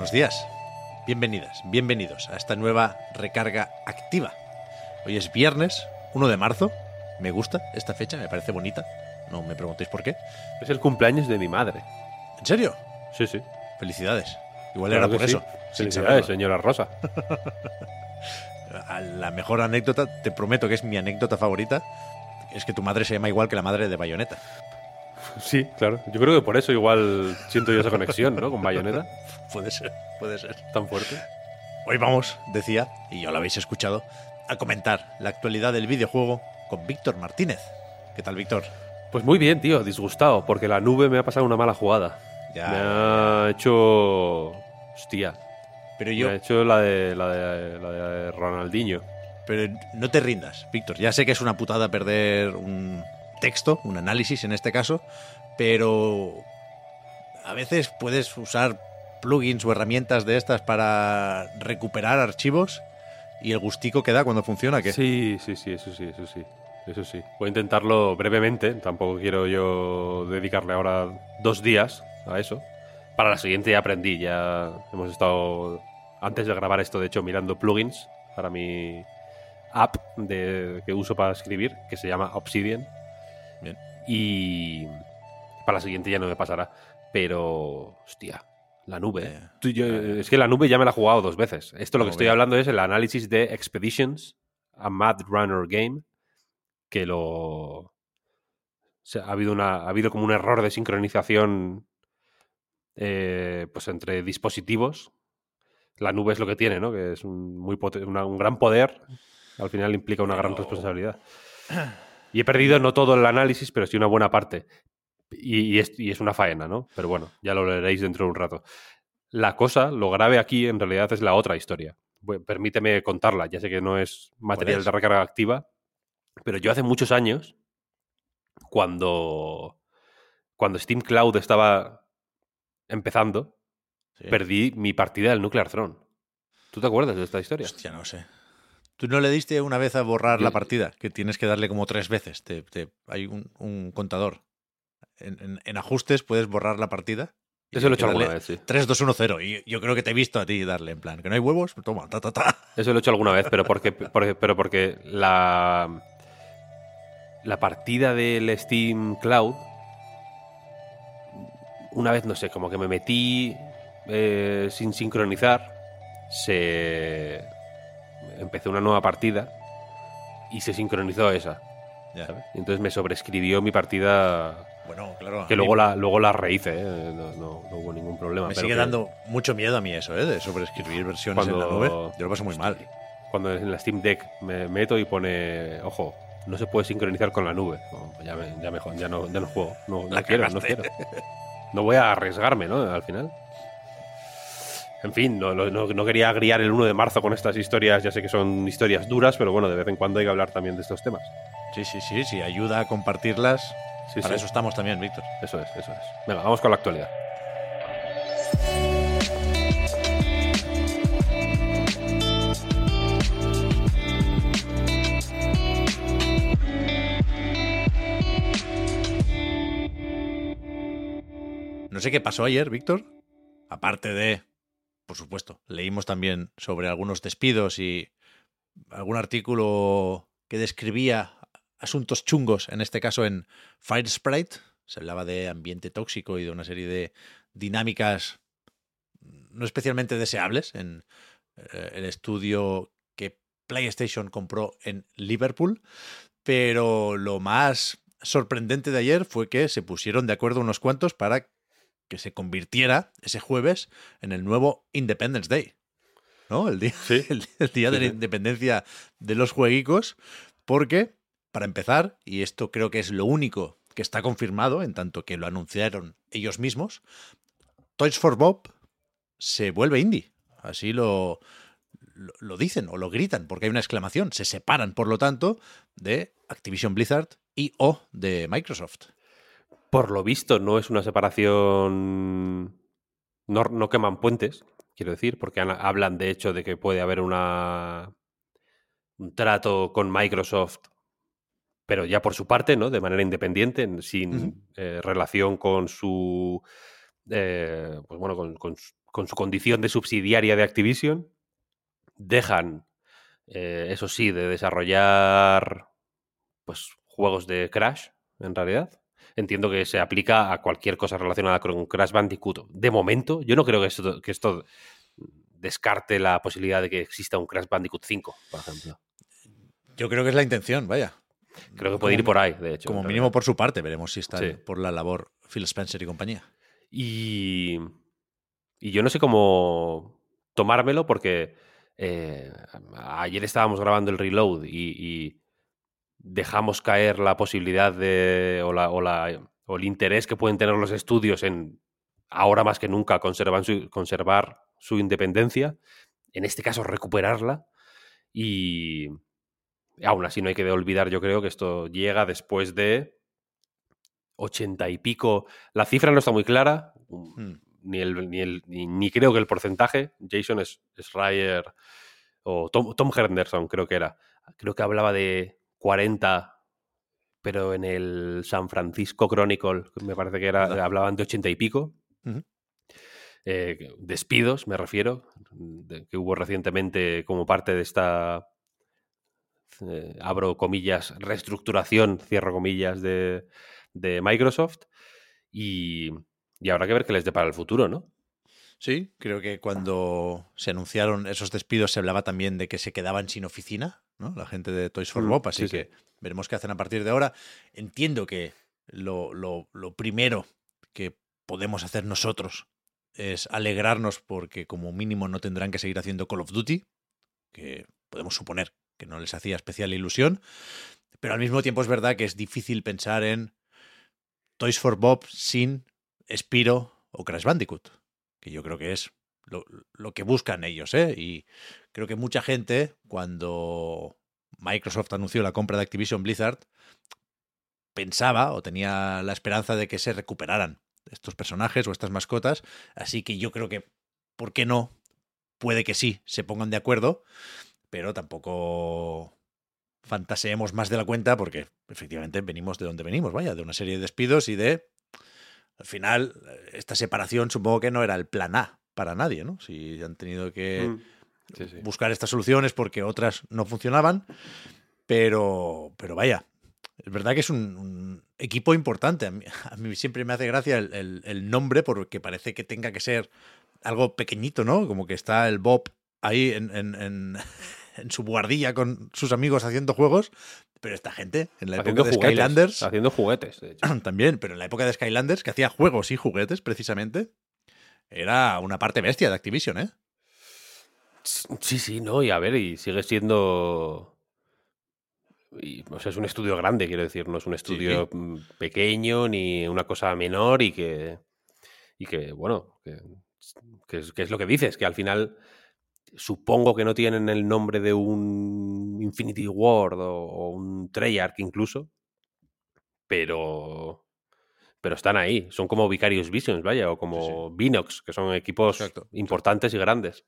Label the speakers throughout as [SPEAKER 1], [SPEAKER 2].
[SPEAKER 1] Buenos días, bienvenidas, bienvenidos a esta nueva recarga activa. Hoy es viernes, 1 de marzo. Me gusta esta fecha, me parece bonita. No me preguntéis por qué.
[SPEAKER 2] Es el cumpleaños de mi madre.
[SPEAKER 1] ¿En serio?
[SPEAKER 2] Sí, sí.
[SPEAKER 1] Felicidades. Igual
[SPEAKER 2] Claro
[SPEAKER 1] era
[SPEAKER 2] que
[SPEAKER 1] por
[SPEAKER 2] sí.
[SPEAKER 1] eso. sin
[SPEAKER 2] Felicidades,
[SPEAKER 1] saberlo.
[SPEAKER 2] señora Rosa.
[SPEAKER 1] A La mejor anécdota, te prometo que es mi anécdota favorita, es que tu madre se llama igual que la madre de Bayonetta.
[SPEAKER 2] Sí, claro. Yo creo que por eso igual siento yo esa conexión, ¿no? Con Bayonetta,
[SPEAKER 1] Puede ser, puede ser.
[SPEAKER 2] tan fuerte.
[SPEAKER 1] Hoy vamos, decía, y ya lo habéis escuchado, a comentar la actualidad del videojuego con Víctor Martínez. ¿Qué tal, Víctor?
[SPEAKER 2] Pues muy bien, tío, disgustado, porque la nube me ha pasado una mala jugada.
[SPEAKER 1] Ya,
[SPEAKER 2] me ha hecho... Hostia.
[SPEAKER 1] Pero
[SPEAKER 2] Me
[SPEAKER 1] yo,
[SPEAKER 2] ha hecho la de, la de, la de Ronaldinho.
[SPEAKER 1] pero no te rindas, Víctor. Ya sé que es una putada perder un texto, un análisis en este caso, pero a veces puedes usar plugins o herramientas de estas para recuperar archivos y el gustico que da cuando funciona, que
[SPEAKER 2] Sí, sí, sí, eso sí, eso sí. Eso sí. Voy a intentarlo brevemente. Tampoco quiero yo dedicarle ahora dos días a eso. Para la siguiente ya aprendí. Ya hemos estado, antes de grabar esto, de hecho, mirando plugins para mi app de, que uso para escribir, que se llama Obsidian.
[SPEAKER 1] Bien.
[SPEAKER 2] Y para la siguiente ya no me pasará. Pero, hostia, la nube.
[SPEAKER 1] Eh,
[SPEAKER 2] Tú- yo- es que la nube ya me la he jugado dos veces. Esto lo que
[SPEAKER 1] Muy
[SPEAKER 2] estoy
[SPEAKER 1] bien.
[SPEAKER 2] hablando es el análisis de Expeditions, a Mad Runner Game, que lo... o sea, ha, habido una, ha habido como un error de sincronización eh, pues entre dispositivos. La nube es lo que tiene, ¿no? Que es un, muy una- un gran poder. Al final implica una gran responsabilidad. Y he perdido no todo el análisis, pero sí una buena parte. Y, y es, y es una faena, ¿no? Pero bueno, ya lo leeréis dentro de un rato. La cosa, lo grave aquí en realidad es la otra historia. Bueno, permíteme contarla, ya sé que no es material
[SPEAKER 1] es?
[SPEAKER 2] de recarga activa, pero yo hace muchos años, cuando, cuando Steam Cloud estaba empezando,
[SPEAKER 1] sí.
[SPEAKER 2] perdí mi partida del Nuclear Throne. ¿Tú te acuerdas de esta historia?
[SPEAKER 1] Hostia, no sé. ¿Tú no le diste una vez a borrar la partida? Que tienes que darle como tres veces. Te, te- hay un, un contador. En, en- en ajustes puedes borrar la partida.
[SPEAKER 2] Eso lo he hecho alguna vez, sí.
[SPEAKER 1] 3, 2, 1, 0. Y yo creo que te he visto a ti darle en plan, que no hay huevos, toma, ta, ta, ta.
[SPEAKER 2] Eso lo he hecho alguna vez, pero porque, porque- pero porque la, la partida del Steam Cloud, una vez, no sé, como que me metí eh, sin sincronizar, se empecé una nueva partida y se sincronizó esa.
[SPEAKER 1] Ya.
[SPEAKER 2] ¿sabes? Y entonces me sobrescribió mi partida,
[SPEAKER 1] Bueno, claro. a
[SPEAKER 2] que
[SPEAKER 1] mí
[SPEAKER 2] luego la, luego la rehice, ¿eh? no, no- no hubo ningún problema.
[SPEAKER 1] Me
[SPEAKER 2] pero
[SPEAKER 1] sigue
[SPEAKER 2] que
[SPEAKER 1] dando mucho miedo a mí eso, ¿eh? De sobreescribir versiones en la nube. Yo lo paso muy mal.
[SPEAKER 2] cuando en la Steam Deck me meto y pone, ojo, no se puede sincronizar con la nube. No, pues ya, me, ya, me jod- ya no, ya no juego. No, no quiero, no quiero. No voy a arriesgarme, ¿no? Al final. En fin, no, no- no- no quería agriar el 1 de marzo con estas historias. Ya sé que son historias duras, pero bueno, de vez en cuando hay que hablar también de estos temas.
[SPEAKER 1] Sí, sí, sí, sí. Ayuda a compartirlas.
[SPEAKER 2] Sí,
[SPEAKER 1] Para
[SPEAKER 2] sí.
[SPEAKER 1] eso estamos también, Víctor.
[SPEAKER 2] Eso es, eso es. Venga, vamos con la actualidad.
[SPEAKER 1] No sé qué pasó ayer, Víctor. Aparte de, por supuesto, leímos también sobre algunos despidos y algún artículo que describía asuntos chungos, en este caso en Firesprite. Se hablaba de ambiente tóxico y de una serie de dinámicas no especialmente deseables en eh, el estudio que PlayStation compró en Liverpool. Pero lo más sorprendente de ayer fue que se pusieron de acuerdo unos cuantos para que se convirtiera ese jueves en el nuevo Independence Day. ¿No? El día,
[SPEAKER 2] Sí.
[SPEAKER 1] el, el día
[SPEAKER 2] Sí,
[SPEAKER 1] de la independencia de los jueguicos. Porque, para empezar, y esto creo que es lo único que está confirmado en tanto que lo anunciaron ellos mismos, Toys for Bob se vuelve indie. Así lo, lo, lo dicen o lo gritan, porque hay una exclamación. Se separan, por lo tanto, de Activision Blizzard y o de Microsoft.
[SPEAKER 2] Por lo visto, no es una separación. No, no queman puentes, quiero decir, porque han- hablan de hecho de que puede haber una un trato con Microsoft, pero ya por su parte, ¿no? De manera independiente, en- sin eh, relación con su. eh, pues bueno, con, con su- con su condición de subsidiaria de Activision. Dejan, eh, eso sí, de desarrollar pues juegos de Crash, en realidad. Entiendo que se aplica a cualquier cosa relacionada con Crash Bandicoot. De momento, yo no creo que esto, que esto descarte la posibilidad de que exista un Crash Bandicoot 5, por ejemplo.
[SPEAKER 1] Yo creo que es la intención, vaya.
[SPEAKER 2] Creo que puede ir por ahí, de hecho.
[SPEAKER 1] Como mínimo por su parte, veremos si está
[SPEAKER 2] Sí.
[SPEAKER 1] por la labor Phil Spencer y compañía.
[SPEAKER 2] Y, y yo no sé cómo tomármelo porque eh, ayer estábamos grabando el reload y, y dejamos caer la posibilidad de o, la, o, la- o el interés que pueden tener los estudios en ahora más que nunca conservar su, conservar su independencia, en este caso recuperarla y aún así no hay que olvidar yo creo que esto llega después de ochenta y pico. La cifra no está muy clara,
[SPEAKER 1] Hmm.
[SPEAKER 2] ni, el, ni, el- ni, ni creo que el porcentaje. Jason Schreier o Tom, Tom Henderson creo que era. Creo que hablaba de 40, pero en el San Francisco Chronicle me parece que era, hablaban de ochenta y pico. Eh, despidos, me refiero, de- que hubo recientemente como parte de esta, eh, abro comillas, reestructuración, cierro comillas, de, de Microsoft. Y, y habrá que ver qué les depara el futuro, ¿no?
[SPEAKER 1] Sí, creo que cuando se anunciaron esos despidos se hablaba también de que se quedaban sin oficina, ¿no? La gente de Toys for
[SPEAKER 2] Mm,
[SPEAKER 1] Bob, así
[SPEAKER 2] sí, sí.
[SPEAKER 1] que veremos qué hacen a partir de ahora. Entiendo que lo, lo- lo primero que podemos hacer nosotros es alegrarnos porque como mínimo no tendrán que seguir haciendo Call of Duty, que podemos suponer que no les hacía especial ilusión, pero al mismo tiempo es verdad que es difícil pensar en Toys for Bob sin Spiro o Crash Bandicoot, que yo creo que es lo, que buscan ellos, ¿eh? Y creo que mucha gente, cuando Microsoft anunció la compra de Activision Blizzard, pensaba o tenía la esperanza de que se recuperaran estos personajes o estas mascotas, así que yo creo que, ¿por qué no? Puede que sí, se pongan de acuerdo, pero tampoco fantaseemos más de la cuenta porque efectivamente venimos de donde venimos, vaya, de una serie de despidos y de... Al final, esta separación supongo que no era el plan A para nadie, ¿no? Si han tenido que
[SPEAKER 2] Mm. Sí, sí.
[SPEAKER 1] buscar estas soluciones porque otras no funcionaban, pero, pero vaya, es verdad que es un, un equipo importante. A mí, a mí siempre me hace gracia el, el- el nombre porque parece que tenga que ser algo pequeñito, ¿no? Como que está el Bob ahí en, en- en- en su guardilla con sus amigos haciendo juegos, pero esta gente, en la
[SPEAKER 2] Haciendo
[SPEAKER 1] época de
[SPEAKER 2] juguetes,
[SPEAKER 1] Skylanders,
[SPEAKER 2] Haciendo juguetes, de hecho.
[SPEAKER 1] también, pero en la época de Skylanders, que hacía juegos y juguetes precisamente, era una parte bestia de Activision, ¿eh?
[SPEAKER 2] Sí, sí, no, y a ver, y sigue siendo. y, o sea, es un estudio grande, quiero decir, no es un estudio mm, pequeño ni una cosa menor y que. Y que, bueno, que, que es, que es lo que dices, que al final supongo que no tienen el nombre de un Infinity Ward o, o un Treyarch incluso, pero. Pero están ahí, son como Vicarious Visions, vaya, o como Vinox, que son equipos
[SPEAKER 1] Exacto,
[SPEAKER 2] importantes y grandes.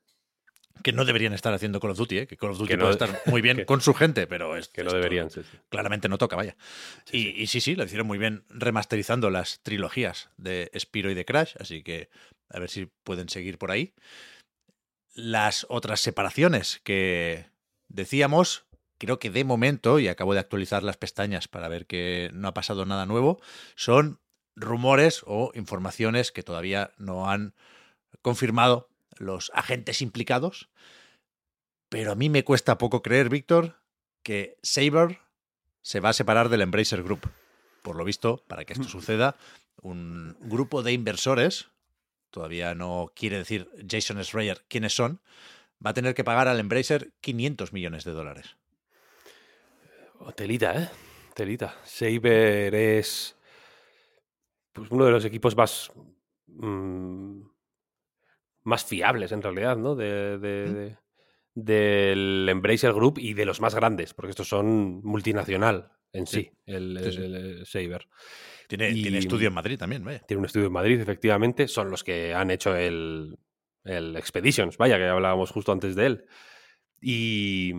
[SPEAKER 1] Que no deberían estar haciendo Call of Duty, ¿eh? Que Call of Duty
[SPEAKER 2] Que no-
[SPEAKER 1] puede estar muy bien
[SPEAKER 2] que-
[SPEAKER 1] con su gente, pero es,
[SPEAKER 2] Que no deberían sí.
[SPEAKER 1] Claramente no toca, vaya. y, y sí, sí, lo hicieron muy bien remasterizando las trilogías de Spiro y de Crash, así que a ver si pueden seguir por ahí. Las otras separaciones que decíamos, creo que de momento, y acabo de actualizar las pestañas para ver que no ha pasado nada nuevo, son rumores o informaciones que todavía no han confirmado los agentes implicados. Pero a mí me cuesta poco creer, Víctor, que Saber se va a separar del Embracer Group. Por lo visto, para que esto suceda, un grupo de inversores, todavía no quiere decir Jason Schreier quiénes son, va a tener que pagar al Embracer 500 millones de dólares.
[SPEAKER 2] Oh, telita, ¿eh? Telita. Saber es pues uno de los equipos más mm, más fiables en realidad, ¿no? De, de- del Embracer Group y de los más grandes, porque estos son multinacional en sí,
[SPEAKER 1] Sí,
[SPEAKER 2] el, el- el Saber.
[SPEAKER 1] Tiene,
[SPEAKER 2] Y-
[SPEAKER 1] tiene estudio en Madrid también, vaya.
[SPEAKER 2] Tiene un estudio en Madrid, efectivamente, son los que han hecho el, el Expeditions, vaya, que hablábamos justo antes de él. Y,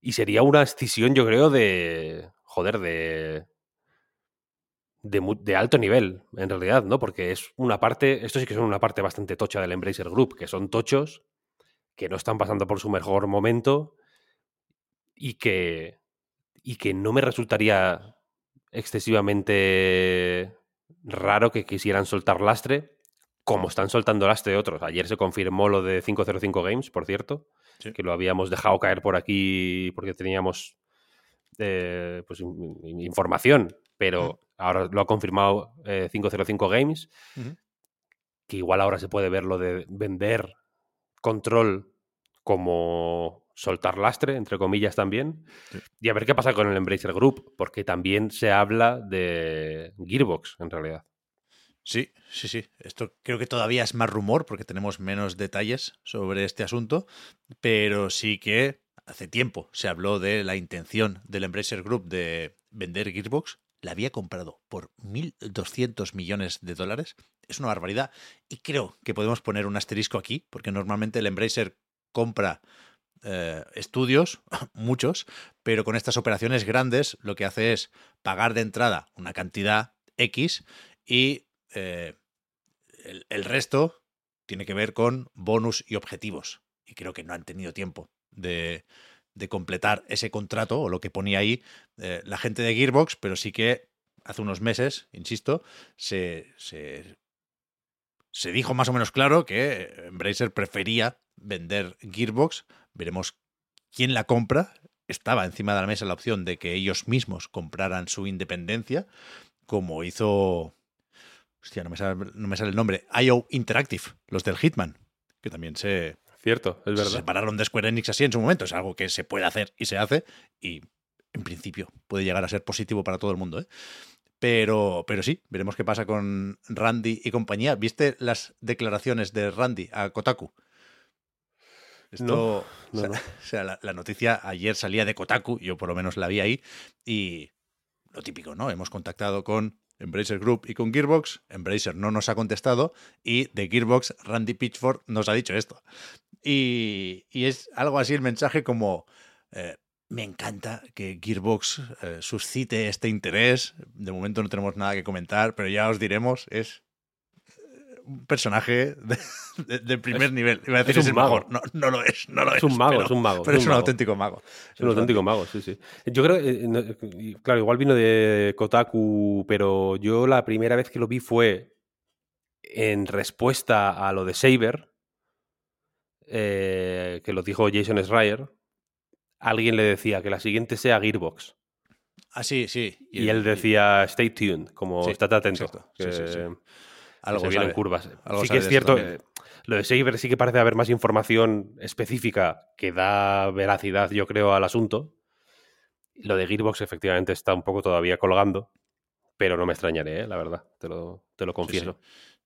[SPEAKER 2] y sería una escisión, yo creo, de, joder, de, de, de alto nivel, en realidad, ¿no? Porque es una parte, esto sí que son una parte bastante tocha del Embracer Group, que son tochos, que no están pasando por su mejor momento y que, y que no me resultaría excesivamente raro que quisieran soltar lastre, como están soltando lastre otros. Ayer se confirmó lo de 505 Games, por cierto,
[SPEAKER 1] Sí.
[SPEAKER 2] que lo habíamos dejado caer por aquí porque teníamos eh, pues, in- in- información, pero ahora lo ha confirmado eh, 505 Games,
[SPEAKER 1] Ujú.
[SPEAKER 2] que igual ahora se puede ver lo de vender control como soltar lastre, entre comillas también,
[SPEAKER 1] Sí.
[SPEAKER 2] y a ver qué pasa con el Embracer Group, porque también se habla de Gearbox, en realidad.
[SPEAKER 1] Sí, sí, sí. Esto creo que todavía es más rumor porque tenemos menos detalles sobre este asunto, pero sí que hace tiempo se habló de la intención del Embracer Group de vender Gearbox. La había comprado por 1.200 millones de dólares. Es una barbaridad. Y creo que podemos poner un asterisco aquí, porque normalmente el Embracer compra eh, estudios, muchos, pero con estas operaciones grandes lo que hace es pagar de entrada una cantidad X y eh, el, el resto tiene que ver con bonus y objetivos. Y creo que no han tenido tiempo de, de completar ese contrato o lo que ponía ahí eh, la gente de Gearbox, pero sí que hace unos meses, insisto, se, se, se dijo más o menos claro que Embracer prefería vender Gearbox. Veremos quién la compra. Estaba encima de la mesa la opción de que ellos mismos compraran su independencia, como hizo. Hostia, no me sale, no me sale el nombre. IO Interactive, los del Hitman, que también se,
[SPEAKER 2] Cierto, es
[SPEAKER 1] se
[SPEAKER 2] verdad.
[SPEAKER 1] separaron de Square Enix así en su momento. Es algo que se puede hacer y se hace. Y en principio puede llegar a ser positivo para todo el mundo. ¿eh? Pero, pero sí, veremos qué pasa con Randy y compañía. ¿Viste las declaraciones de Randy a Kotaku? Esto,
[SPEAKER 2] No,
[SPEAKER 1] o
[SPEAKER 2] no,
[SPEAKER 1] sea,
[SPEAKER 2] no.
[SPEAKER 1] o sea, la, la noticia ayer salía de Kotaku, yo por lo menos la vi ahí, y lo típico, ¿no? Hemos contactado con Embracer Group y con Gearbox, Embracer no nos ha contestado, y de Gearbox, Randy Pitchford nos ha dicho esto. Y, y es algo así el mensaje como, eh, me encanta que Gearbox eh, suscite este interés, de momento no tenemos nada que comentar, pero ya os diremos, es eh, un personaje de, de- de primer
[SPEAKER 2] Es-
[SPEAKER 1] nivel. Iba a decir
[SPEAKER 2] es un
[SPEAKER 1] el
[SPEAKER 2] mago.
[SPEAKER 1] No, no lo es, no lo es.
[SPEAKER 2] Es un mago,
[SPEAKER 1] pero-
[SPEAKER 2] es un mago.
[SPEAKER 1] Pero es un
[SPEAKER 2] mago.
[SPEAKER 1] auténtico mago.
[SPEAKER 2] Es un auténtico mago, sí, sí. Yo creo, eh, no, claro, igual vino de Kotaku, pero yo la primera vez que lo vi fue en respuesta a lo de Saber, eh, que lo dijo Jason Schreier. Alguien le decía que la siguiente sea Gearbox.
[SPEAKER 1] Ah, sí, sí.
[SPEAKER 2] Y, él decía, stay tuned, como
[SPEAKER 1] Sí,
[SPEAKER 2] estate atento.
[SPEAKER 1] exacto.
[SPEAKER 2] Que-
[SPEAKER 1] sí, algo
[SPEAKER 2] se vienen curvas.
[SPEAKER 1] Algo
[SPEAKER 2] sí que es cierto, eh, lo de Saber sí que parece haber más información específica que da veracidad, yo creo, al asunto. Lo de Gearbox efectivamente está un poco todavía colgando, pero no me extrañaré, ¿eh? la verdad, te lo, te lo confieso.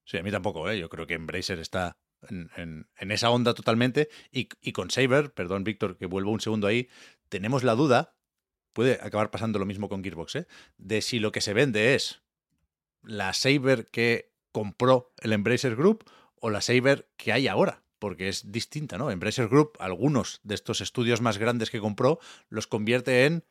[SPEAKER 1] Sí, a mí tampoco, ¿eh? Yo creo que Embracer está en, en- en esa onda totalmente. Y, y con Saber, perdón, Víctor, que vuelvo un segundo ahí, tenemos la duda, puede acabar pasando lo mismo con Gearbox, ¿eh? De si lo que se vende es la Saber que compró el Embracer Group o la Saber que hay ahora. Porque es distinta, ¿no? Embracer Group, algunos de estos estudios más grandes que compró, los convierte en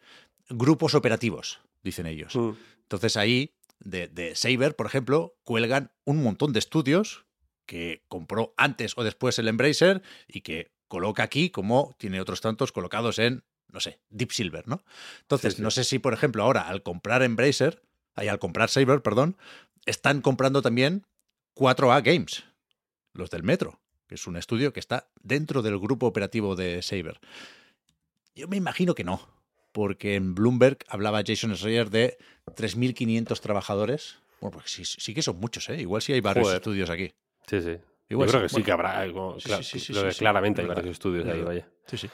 [SPEAKER 1] grupos operativos, dicen ellos.
[SPEAKER 2] Mm.
[SPEAKER 1] Entonces ahí, de, de Saber, por ejemplo, cuelgan un montón de estudios que compró antes o después el Embracer y que coloca aquí como tiene otros tantos colocados en, no sé, Deep Silver, ¿no? Entonces,
[SPEAKER 2] Sí, sí.
[SPEAKER 1] no sé si, por ejemplo, ahora al comprar Embracer, ahí al comprar Saber, perdón, están comprando también 4A Games, los del Metro, que es un estudio que está dentro del grupo operativo de Saber. Yo me imagino que no, porque en Bloomberg hablaba Jason Schreier de 3.500 trabajadores. Bueno, pues sí, sí que son muchos, ¿eh? Igual sí hay varios
[SPEAKER 2] Joder.
[SPEAKER 1] estudios aquí.
[SPEAKER 2] Sí, sí.
[SPEAKER 1] Igual
[SPEAKER 2] yo creo
[SPEAKER 1] sí.
[SPEAKER 2] que sí que habrá algo.
[SPEAKER 1] sí,
[SPEAKER 2] cla-
[SPEAKER 1] sí, sí,
[SPEAKER 2] lo
[SPEAKER 1] sí,
[SPEAKER 2] que
[SPEAKER 1] sí,
[SPEAKER 2] claramente hay
[SPEAKER 1] verdad,
[SPEAKER 2] varios estudios
[SPEAKER 1] es
[SPEAKER 2] ahí, vaya.
[SPEAKER 1] Sí, sí.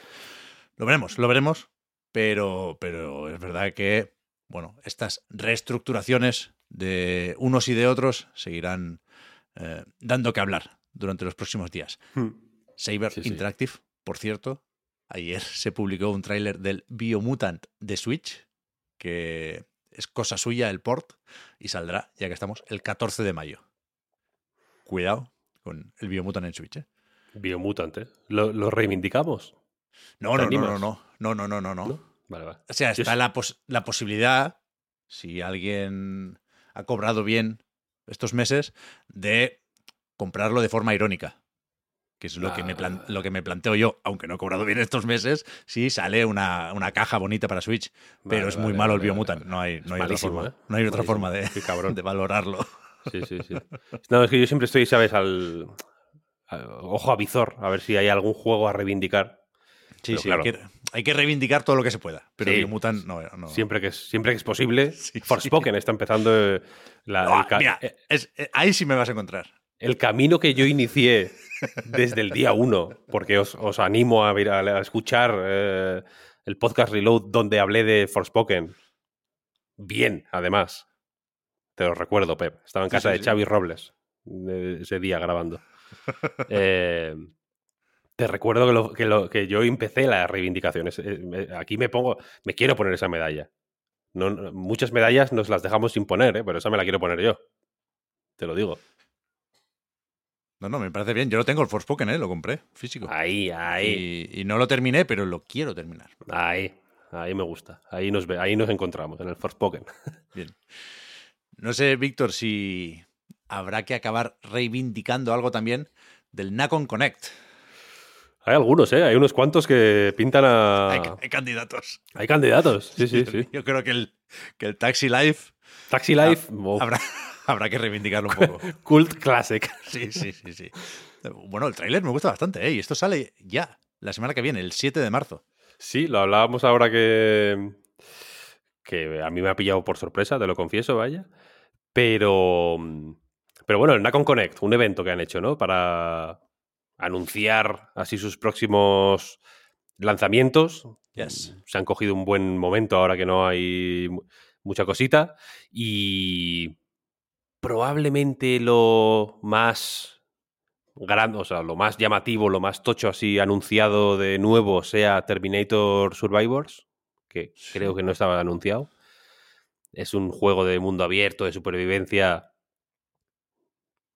[SPEAKER 1] Lo veremos, lo veremos, pero, pero es verdad que, bueno, estas reestructuraciones de unos y de otros seguirán eh, dando que hablar durante los próximos días.
[SPEAKER 2] Hmm.
[SPEAKER 1] Saber. Interactive, por cierto, ayer se publicó un tráiler del Biomutant de Switch, que es cosa suya el port, y saldrá, ya que estamos, el 14 de mayo. Cuidado con el Biomutant en Switch. ¿eh?
[SPEAKER 2] Biomutante. ¿Lo, lo reivindicamos?
[SPEAKER 1] No,
[SPEAKER 2] ¿Te
[SPEAKER 1] no, no, no, no, no, no, no, no, no.
[SPEAKER 2] ¿No? Vale, vale.
[SPEAKER 1] O sea, está
[SPEAKER 2] es-
[SPEAKER 1] la, pos- la posibilidad, si alguien ha cobrado bien estos meses, de comprarlo de forma irónica. Que es lo, que, me
[SPEAKER 2] Ah.
[SPEAKER 1] lo que me planteo yo, aunque no he cobrado bien estos meses, si sale una, una caja bonita para Switch. Pero
[SPEAKER 2] Vale,
[SPEAKER 1] es muy
[SPEAKER 2] vale,
[SPEAKER 1] malo el
[SPEAKER 2] vale,
[SPEAKER 1] Biomutant.
[SPEAKER 2] vale.
[SPEAKER 1] No hay, no hay otra
[SPEAKER 2] malísimo,
[SPEAKER 1] forma,
[SPEAKER 2] ¿eh?
[SPEAKER 1] no hay otra
[SPEAKER 2] Malísimo.
[SPEAKER 1] forma de valorarlo.
[SPEAKER 2] Sí, sí, sí. No, es que yo siempre estoy, ¿sabes? Al, al- ojo a visor, a ver si hay algún juego a reivindicar.
[SPEAKER 1] Sí,
[SPEAKER 2] Pero
[SPEAKER 1] sí,
[SPEAKER 2] claro.
[SPEAKER 1] hay, que, hay que reivindicar todo lo que se pueda. Pero
[SPEAKER 2] Sí.
[SPEAKER 1] Biomutant no. no.
[SPEAKER 2] Siempre, que es, siempre que es posible.
[SPEAKER 1] Sí,
[SPEAKER 2] Forspoken está empezando eh, la-
[SPEAKER 1] Ah,
[SPEAKER 2] el, ca-
[SPEAKER 1] mira,
[SPEAKER 2] eh,
[SPEAKER 1] es- eh, ahí sí me vas a encontrar.
[SPEAKER 2] el camino que yo inicié desde el día uno, porque os, os animo a, ver- a escuchar eh, el podcast Reload donde hablé de Forspoken. Bien, además. Te lo recuerdo, Pep. Estaba en casa
[SPEAKER 1] sí,
[SPEAKER 2] de. Xavi Robles ese día grabando. Eh, te recuerdo que, lo- que, lo- que yo empecé las reivindicaciones. Eh, Aquí me pongo, me quiero poner esa medalla. No, muchas medallas nos las dejamos sin poner, ¿eh? pero esa me la quiero poner yo. Te lo digo.
[SPEAKER 1] No, no, me parece bien. Yo lo tengo el Forspoken, ¿eh? Lo compré, físico.
[SPEAKER 2] Ahí, ahí.
[SPEAKER 1] Y, y no lo terminé, pero lo quiero terminar.
[SPEAKER 2] Ahí, ahí me gusta. Ahí nos, ve, ahí nos encontramos, en el Forspoken.
[SPEAKER 1] Bien. No sé, Víctor, si habrá que acabar reivindicando algo también del Nacon Connect.
[SPEAKER 2] Hay algunos, ¿eh? Hay unos cuantos que pintan a...
[SPEAKER 1] Hay, hay candidatos.
[SPEAKER 2] Hay candidatos, sí, sí, sí.
[SPEAKER 1] Yo creo que el, que el Taxi Life
[SPEAKER 2] Taxi Life, oh,
[SPEAKER 1] habrá, habrá que reivindicarlo un poco.
[SPEAKER 2] Cult Classic.
[SPEAKER 1] Sí, sí, sí, sí. Bueno, el tráiler me gusta bastante, ¿eh? Y esto sale ya, la semana que viene, el 7 de marzo.
[SPEAKER 2] Sí, lo hablábamos ahora que... Que a mí me ha pillado por sorpresa, te lo confieso, vaya. Pero... Pero bueno, el Nacon Connect, un evento que han hecho, ¿no? Para anunciar así sus próximos lanzamientos.
[SPEAKER 1] Yes.
[SPEAKER 2] Se han cogido un buen momento ahora que no hay mu- mucha cosita. Y probablemente lo más grande, o sea, lo más llamativo, lo más tocho así anunciado de nuevo sea Terminator Survivors, que creo que no estaba anunciado. Es un juego de mundo abierto, de supervivencia.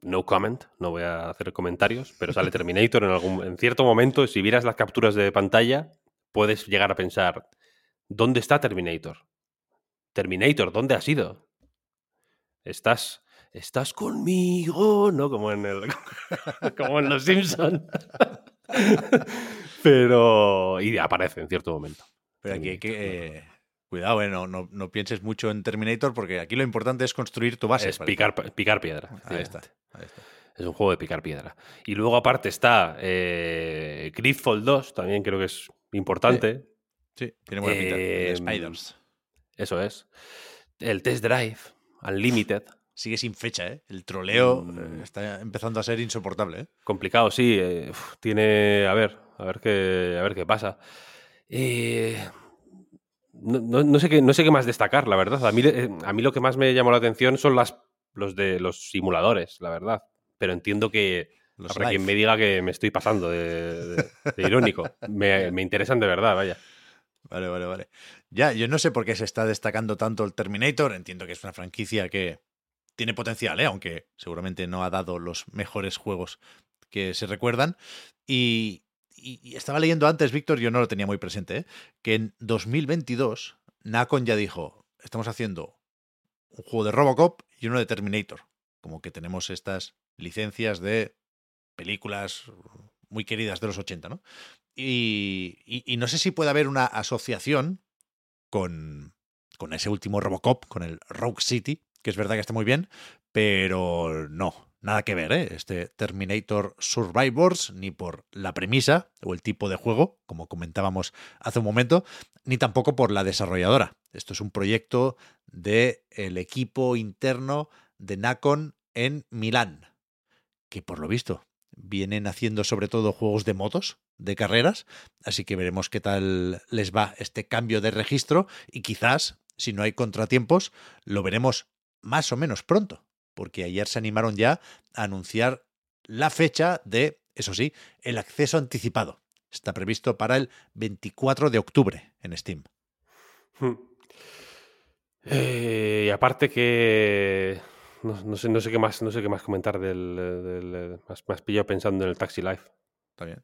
[SPEAKER 2] No comment, no voy a hacer comentarios, pero sale Terminator en algún en cierto momento, si vieras las capturas de pantalla, puedes llegar a pensar, ¿dónde está Terminator? Terminator, ¿dónde has ido? Estás estás conmigo, ¿no? Como en el como en los Simpson. Pero y aparece en cierto momento.
[SPEAKER 1] Pero aquí hay que... eh, cuidado, ¿eh? No, no, no pienses mucho en Terminator porque aquí lo importante es construir tu base.
[SPEAKER 2] es picar, picar piedra.
[SPEAKER 1] Ahí está.
[SPEAKER 2] efectivamente.
[SPEAKER 1] ahí está.
[SPEAKER 2] Es un juego de picar piedra. Y luego aparte está eh, Gridfall 2, también creo que es importante.
[SPEAKER 1] Sí, tiene buena pinta.
[SPEAKER 2] Eh,
[SPEAKER 1] Spiders.
[SPEAKER 2] Eso es. El Test Drive, Unlimited.
[SPEAKER 1] Sigue sin fecha, ¿eh? El troleo
[SPEAKER 2] Mm.
[SPEAKER 1] eh, está empezando a ser insoportable, ¿eh?
[SPEAKER 2] Complicado, sí. uf, tiene. A ver, a ver qué, a ver qué pasa. Eh, no, no- no sé qué, no sé qué más destacar, la verdad. A mí, eh, a mí lo que más me llamó la atención son las, los de los simuladores, la verdad. Pero entiendo que
[SPEAKER 1] Los
[SPEAKER 2] habrá quien me diga que me estoy pasando de, de- de irónico. Me, me interesan de verdad, vaya.
[SPEAKER 1] Vale, vale, vale. Ya, yo no sé por qué se está destacando tanto el Terminator. Entiendo que es una franquicia que tiene potencial, ¿eh? aunque seguramente no ha dado los mejores juegos que se recuerdan. Y, y- estaba leyendo antes, Víctor, yo no lo tenía muy presente, ¿eh? que en 2022 Nacon ya dijo, estamos haciendo un juego de Robocop y uno de Terminator. Como que tenemos estas licencias de películas muy queridas de los 80, ¿no? Y, y- y no sé si puede haber una asociación con, con ese último Robocop, con el Rogue City, que es verdad que está muy bien, pero no, nada que ver, ¿eh? Este Terminator Survivors, ni por la premisa o el tipo de juego, como comentábamos hace un momento, ni tampoco por la desarrolladora. Esto es un proyecto del el equipo interno de Nacon en Milán, que por lo visto vienen haciendo sobre todo juegos de motos, de carreras, así que veremos qué tal les va este cambio de registro y quizás, si no hay contratiempos, lo veremos más o menos pronto, porque ayer se animaron ya a anunciar la fecha de, eso sí, el acceso anticipado. Está previsto para el 24 de octubre en Steam.
[SPEAKER 2] Hmm. Eh, y aparte que no, sé, no sé qué más, no sé qué más comentar del, del, más, más pillado pensando en el Taxi Life.
[SPEAKER 1] También.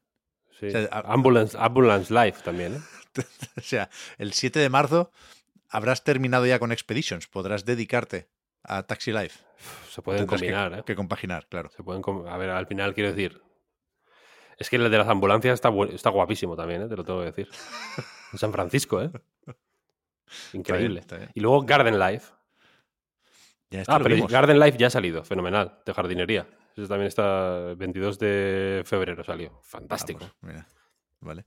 [SPEAKER 2] Sí. Ambulance, Ambulance Life también, ¿eh?
[SPEAKER 1] o sea, el 7 de marzo habrás terminado ya con Expeditions. Podrás dedicarte a Taxi Life.
[SPEAKER 2] Se pueden combinar,
[SPEAKER 1] que,
[SPEAKER 2] ¿eh?
[SPEAKER 1] Que compaginar, claro.
[SPEAKER 2] Se pueden, a ver, al final quiero decir. Es que el de las ambulancias está, está guapísimo también, ¿eh? te lo tengo que decir. En San Francisco, ¿eh? Increíble.
[SPEAKER 1] Está bien, está bien.
[SPEAKER 2] Y luego Garden Life.
[SPEAKER 1] Ya este
[SPEAKER 2] Ah, pero
[SPEAKER 1] vimos.
[SPEAKER 2] Garden Life ya ha salido, fenomenal, de jardinería. Eso también está 22 de febrero salió.
[SPEAKER 1] Ah,
[SPEAKER 2] Fantástico.
[SPEAKER 1] pues, mira. Vale.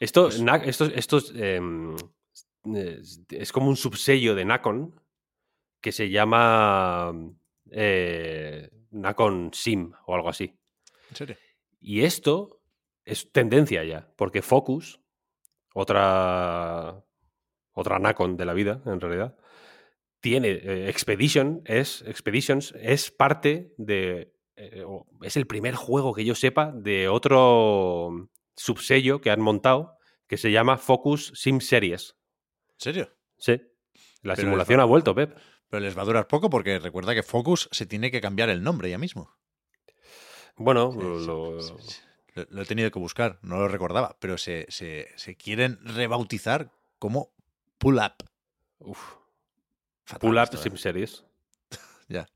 [SPEAKER 2] Esto,
[SPEAKER 1] Pues-
[SPEAKER 2] Na- esto, esto es, es- es como un subsello de Nacon que se llama eh, Nacon Sim o algo así.
[SPEAKER 1] ¿En serio?
[SPEAKER 2] Y esto es tendencia ya, porque Focus, otra, otra Nacon de la vida, en realidad, tiene eh, Expedition, es, Expeditions es parte de... eh, es el primer juego que yo sepa de otro subsello que han montado que se llama Focus Sim Series.
[SPEAKER 1] ¿En serio?
[SPEAKER 2] Sí. La
[SPEAKER 1] Pero
[SPEAKER 2] simulación ha vuelto, Pep.
[SPEAKER 1] Pero les va a durar poco porque recuerda que Focus se tiene que cambiar el nombre ya mismo.
[SPEAKER 2] Bueno,
[SPEAKER 1] Sí, sí,
[SPEAKER 2] lo-
[SPEAKER 1] sí, sí. Lo, lo he tenido que buscar, no lo recordaba, pero se, se- se quieren rebautizar como Pull Up.
[SPEAKER 2] uf,
[SPEAKER 1] Fatal
[SPEAKER 2] Pull Up
[SPEAKER 1] ¿eh?
[SPEAKER 2] Sim Series,
[SPEAKER 1] Ya.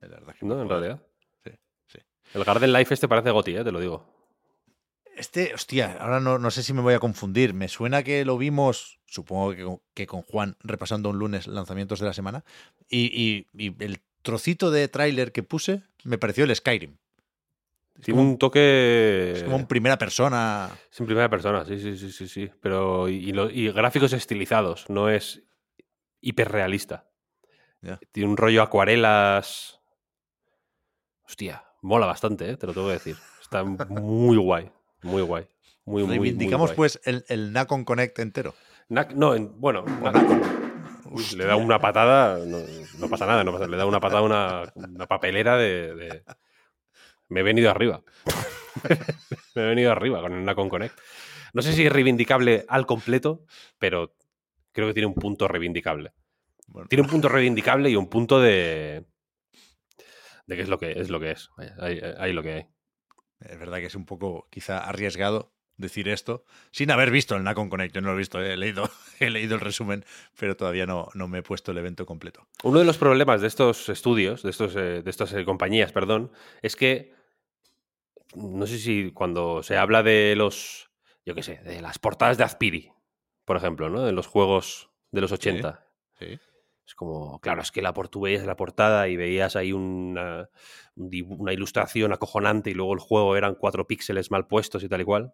[SPEAKER 1] La verdad que
[SPEAKER 2] ¿no? En realidad.
[SPEAKER 1] Sí, sí.
[SPEAKER 2] El Garden Life este parece Goti, ¿eh? te lo digo.
[SPEAKER 1] Este, hostia, ahora no, no sé si me voy a confundir. Me suena que lo vimos, supongo que con, que con Juan, repasando un lunes lanzamientos de la semana. Y, y- y el trocito de tráiler que puse me pareció el Skyrim.
[SPEAKER 2] Tiene un toque...
[SPEAKER 1] es como en primera persona.
[SPEAKER 2] Es en primera persona, sí, sí, sí, sí, sí. Pero y, y lo- y gráficos estilizados, no es hiperrealista. Tiene un rollo acuarelas. Hostia, mola bastante, ¿eh? te lo tengo que decir. Está muy guay, muy guay. Muy, muy, muy
[SPEAKER 1] Reivindicamos
[SPEAKER 2] guay.
[SPEAKER 1] pues el, el Nacon Connect entero.
[SPEAKER 2] Nac- no, en- bueno,
[SPEAKER 1] Nacon.
[SPEAKER 2] Le da una patada, no, no pasa nada, no pasa- le da una patada a una, una papelera de, de- Me he venido arriba. Me he venido arriba con el Nacon Connect. No sé si es reivindicable al completo, pero creo que tiene un punto reivindicable.
[SPEAKER 1] Bueno,
[SPEAKER 2] Tiene un punto reivindicable y un punto de. de que es lo que es lo que es. Vaya, ahí, ahí lo que hay.
[SPEAKER 1] Es verdad que es un poco quizá arriesgado decir esto sin haber visto el Nacon Connect. Yo no lo he visto, he leído, he leído el resumen, pero todavía no, no me he puesto el evento completo.
[SPEAKER 2] Uno de los problemas de estos estudios, de, estos, eh, de estas eh, compañías, perdón, es que no sé si cuando se habla de los, yo qué sé, de las portadas de Azpiri, por ejemplo, ¿no? De los juegos de los 80.
[SPEAKER 1] Sí.
[SPEAKER 2] Es como, claro, es que la tú veías la portada y veías ahí una, ilustración acojonante y luego el juego eran cuatro píxeles mal puestos y tal y cual.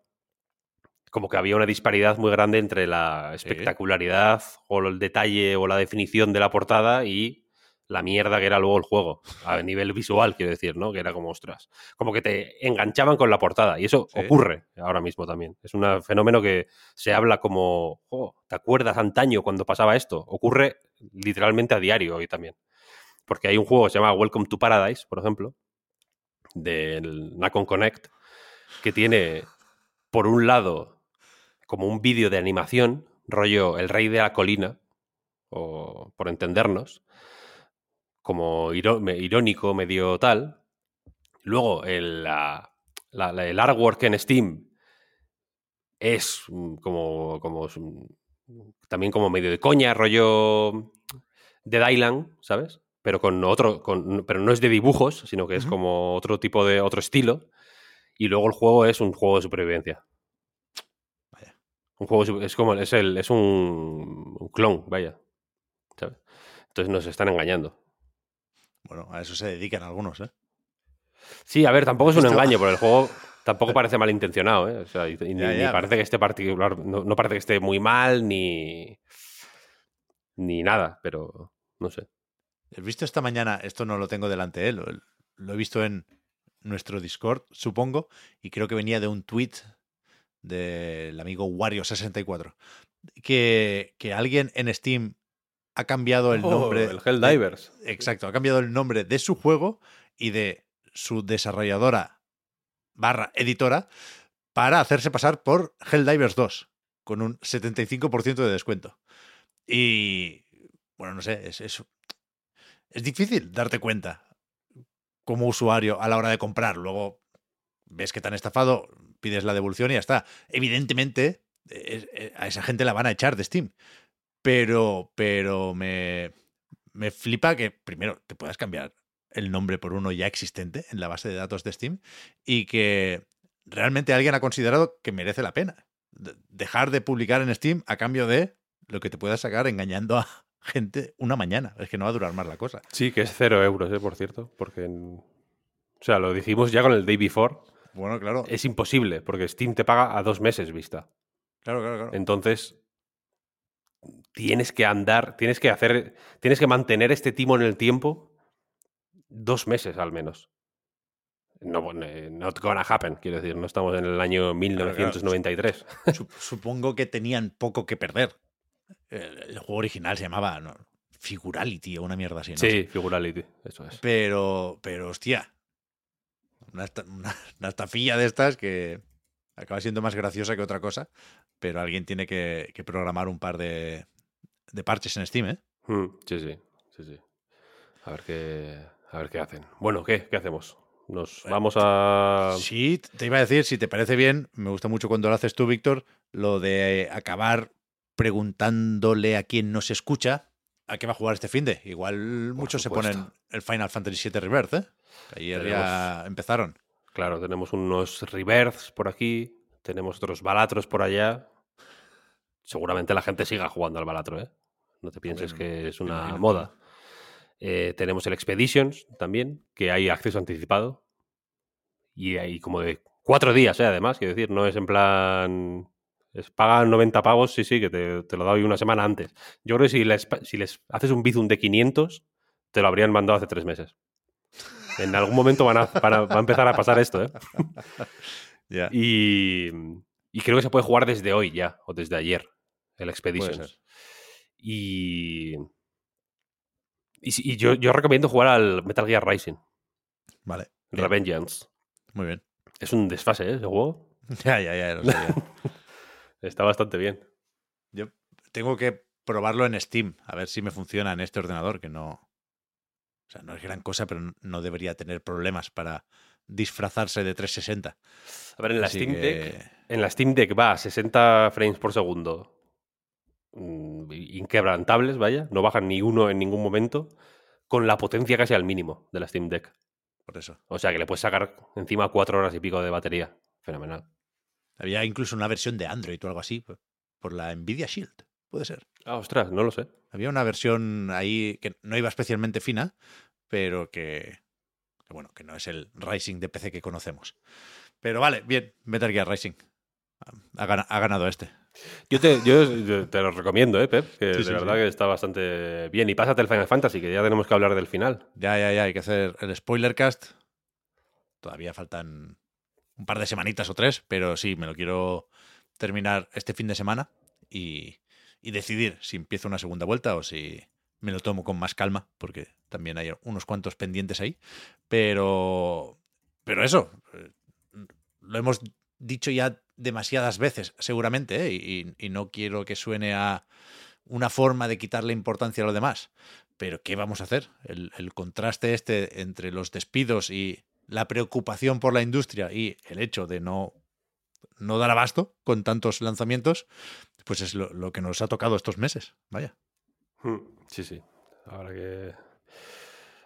[SPEAKER 2] Como que había una disparidad muy grande entre la espectacularidad o el detalle o la definición de la portada y la mierda que era luego el juego, a nivel visual, quiero decir, ¿no? Que era como, ostras, como que te enganchaban con la portada. Y eso
[SPEAKER 1] Sí.
[SPEAKER 2] ocurre ahora mismo también. Es un fenómeno que se habla como, "Jo, ¿te acuerdas antaño cuando pasaba esto? Ocurre literalmente a diario hoy también. Porque hay un juego que se llama Welcome to Paradise, por ejemplo, del Nacon Connect, que tiene, por un lado, como un vídeo de animación, rollo El Rey de la Colina, o por entendernos, como irónico, medio tal. Luego, el, la- la- el artwork en Steam es como, como también como medio de coña, rollo Dead Island, ¿sabes? Pero con otro, con, pero no es de dibujos, sino que es como otro tipo de otro estilo. Y luego el juego es un juego de supervivencia.
[SPEAKER 1] Vaya.
[SPEAKER 2] Un juego de es como es el es un, un clon, vaya. ¿sabes? Entonces nos están engañando.
[SPEAKER 1] Bueno, a eso se dedican algunos, ¿eh?
[SPEAKER 2] Sí, a ver, tampoco es un engaño, pero el juego tampoco parece malintencionado, ¿eh? O sea, y- ni,
[SPEAKER 1] Ya,
[SPEAKER 2] ni
[SPEAKER 1] ya,
[SPEAKER 2] parece que esté particular, no, no parece que esté muy mal, ni. ni nada, pero no sé.
[SPEAKER 1] He visto esta mañana, esto no lo tengo delante, ¿eh? lo, lo he visto en nuestro Discord, supongo, y creo que venía de un tweet del amigo Wario64, que, que alguien en Steam ha cambiado el
[SPEAKER 2] Oh,
[SPEAKER 1] nombre.
[SPEAKER 2] el Helldivers.
[SPEAKER 1] Exacto, ha cambiado el nombre de su juego y de su desarrolladora barra editora para hacerse pasar por Helldivers 2 con un 75% de descuento. Y bueno, no sé, es, es, es difícil darte cuenta como usuario a la hora de comprar. Luego ves que te han estafado, pides la devolución y ya está. Evidentemente, eh, eh, a esa gente la van a echar de Steam. Pero, pero me, me flipa que primero te puedas cambiar el nombre por uno ya existente en la base de datos de Steam y que realmente alguien ha considerado que merece la pena de- dejar de publicar en Steam a cambio de lo que te puedas sacar engañando a gente una mañana. Es que no va a durar más la cosa.
[SPEAKER 2] Sí, que es cero euros, ¿eh? por cierto. Porque. en- O sea, lo dijimos ya con el Day Before.
[SPEAKER 1] Bueno, claro.
[SPEAKER 2] Es imposible, porque Steam te paga a dos meses vista.
[SPEAKER 1] Claro, claro, claro.
[SPEAKER 2] Entonces, tienes que andar, tienes que hacer, tienes que mantener este timo en el tiempo dos meses al menos. No, eh, not gonna happen, quiero decir, no estamos en el año 1993.
[SPEAKER 1] Sup- Supongo que tenían poco que perder. El, juego original se llamaba no, Figurality o una mierda así, ¿no?
[SPEAKER 2] Sí, Figurality, eso es.
[SPEAKER 1] Pero, pero hostia, una, una- una estafilla de estas que acaba siendo más graciosa que otra cosa, pero alguien tiene que, que programar un par de, de parches en Steam, ¿eh?
[SPEAKER 2] Mm, sí, sí, sí, sí. A ver qué, a ver qué hacen. Bueno, ¿qué? ¿Qué hacemos? Nos
[SPEAKER 1] Bueno,
[SPEAKER 2] vamos a...
[SPEAKER 1] Sí, te iba a decir, si te parece bien, me gusta mucho cuando lo haces tú, Víctor, lo de acabar preguntándole a quien nos escucha a qué va a jugar este fin de. Igual muchos se ponen el Final Fantasy VII Rebirth, ¿eh? Que ayer ya empezaron.
[SPEAKER 2] Claro, tenemos unos reverse por aquí, tenemos otros balatros por allá. Seguramente la gente siga jugando al balatro, ¿eh? No te pienses que es una moda. Eh, tenemos el Expeditions también, que hay acceso anticipado. Y hay como de cuatro días, ¿eh? además, quiero decir, no es en plan. Es, pagan 90 pavos, sí, sí, que te, te lo doy una semana antes. Yo creo que si les, si les haces un Bizum de 500, te lo habrían mandado hace tres meses. En algún momento van a, van a- va a empezar a pasar esto, ¿eh? Y, y creo que se puede jugar desde hoy ya, o desde ayer, el Expeditions. Y, y, yo, yo recomiendo jugar al Metal Gear Rising,
[SPEAKER 1] Vale.
[SPEAKER 2] Revengeance.
[SPEAKER 1] Muy bien.
[SPEAKER 2] Es un desfase, ¿eh? Ese juego
[SPEAKER 1] Ya, ya, ya. lo sé, ya.
[SPEAKER 2] está bastante bien.
[SPEAKER 1] Yo tengo que probarlo en Steam, a ver si me funciona en este ordenador, que no. O sea, no es gran cosa, pero no debería tener problemas para disfrazarse de 360.
[SPEAKER 2] A ver, en la,
[SPEAKER 1] Así
[SPEAKER 2] Steam
[SPEAKER 1] que-
[SPEAKER 2] Deck, en la Steam Deck va a 60 frames por segundo. Mm, Inquebrantables, vaya. No bajan ni uno en ningún momento. Con la potencia casi al mínimo de la Steam Deck.
[SPEAKER 1] Por eso.
[SPEAKER 2] O sea que le puedes sacar encima cuatro horas y pico de batería. Fenomenal.
[SPEAKER 1] Había incluso una versión de Android o algo así, por- la Nvidia Shield. Puede ser.
[SPEAKER 2] Ah, ostras, no lo sé.
[SPEAKER 1] Había una versión ahí que no iba especialmente fina, pero que, que bueno, que no es el Rising de PC que conocemos. Pero vale, bien, Metal Gear Rising. Ha ganado este.
[SPEAKER 2] Yo te, yo, te lo recomiendo, ¿eh, Pep? Que
[SPEAKER 1] Sí,
[SPEAKER 2] de
[SPEAKER 1] sí,
[SPEAKER 2] verdad
[SPEAKER 1] sí.
[SPEAKER 2] que está bastante bien. Y pásate el Final Fantasy, que ya tenemos que hablar del final.
[SPEAKER 1] Ya, ya, ya, hay que hacer el spoiler cast. Todavía faltan un par de semanitas o tres, pero sí, me lo quiero terminar este fin de semana y, y decidir si empiezo una segunda vuelta o si me lo tomo con más calma, porque también hay unos cuantos pendientes ahí. Pero, pero eso, eh, lo hemos dicho ya demasiadas veces, seguramente, ¿eh? y, y no quiero que suene a una forma de quitarle importancia a lo demás. Pero ¿qué vamos a hacer? El, el contraste este entre los despidos y la preocupación por la industria y el hecho de no, no dar abasto con tantos lanzamientos, pues es lo, lo que nos ha tocado estos meses. Vaya.
[SPEAKER 2] Hmm, Sí, sí. Habrá que,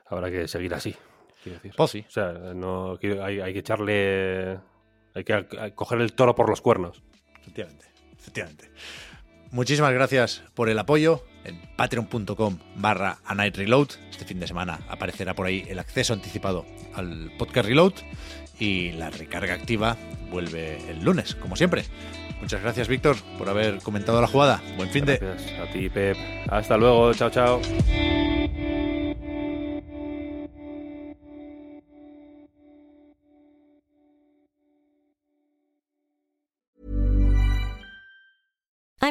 [SPEAKER 2] habrá que seguir así, quiero decir.
[SPEAKER 1] Pues sí.
[SPEAKER 2] O sea, no, hay, hay que echarle... Hay que a- coger el toro por los cuernos.
[SPEAKER 1] Efectivamente, efectivamente. Muchísimas gracias por el apoyo en patreon.com barra a night reload. Este fin de semana aparecerá por ahí el acceso anticipado al podcast reload y la recarga activa vuelve el lunes, como siempre. Muchas gracias, Víctor, por haber comentado la jugada. Buen fin de...
[SPEAKER 2] Gracias a ti, Pep. Hasta luego. Chao, chao.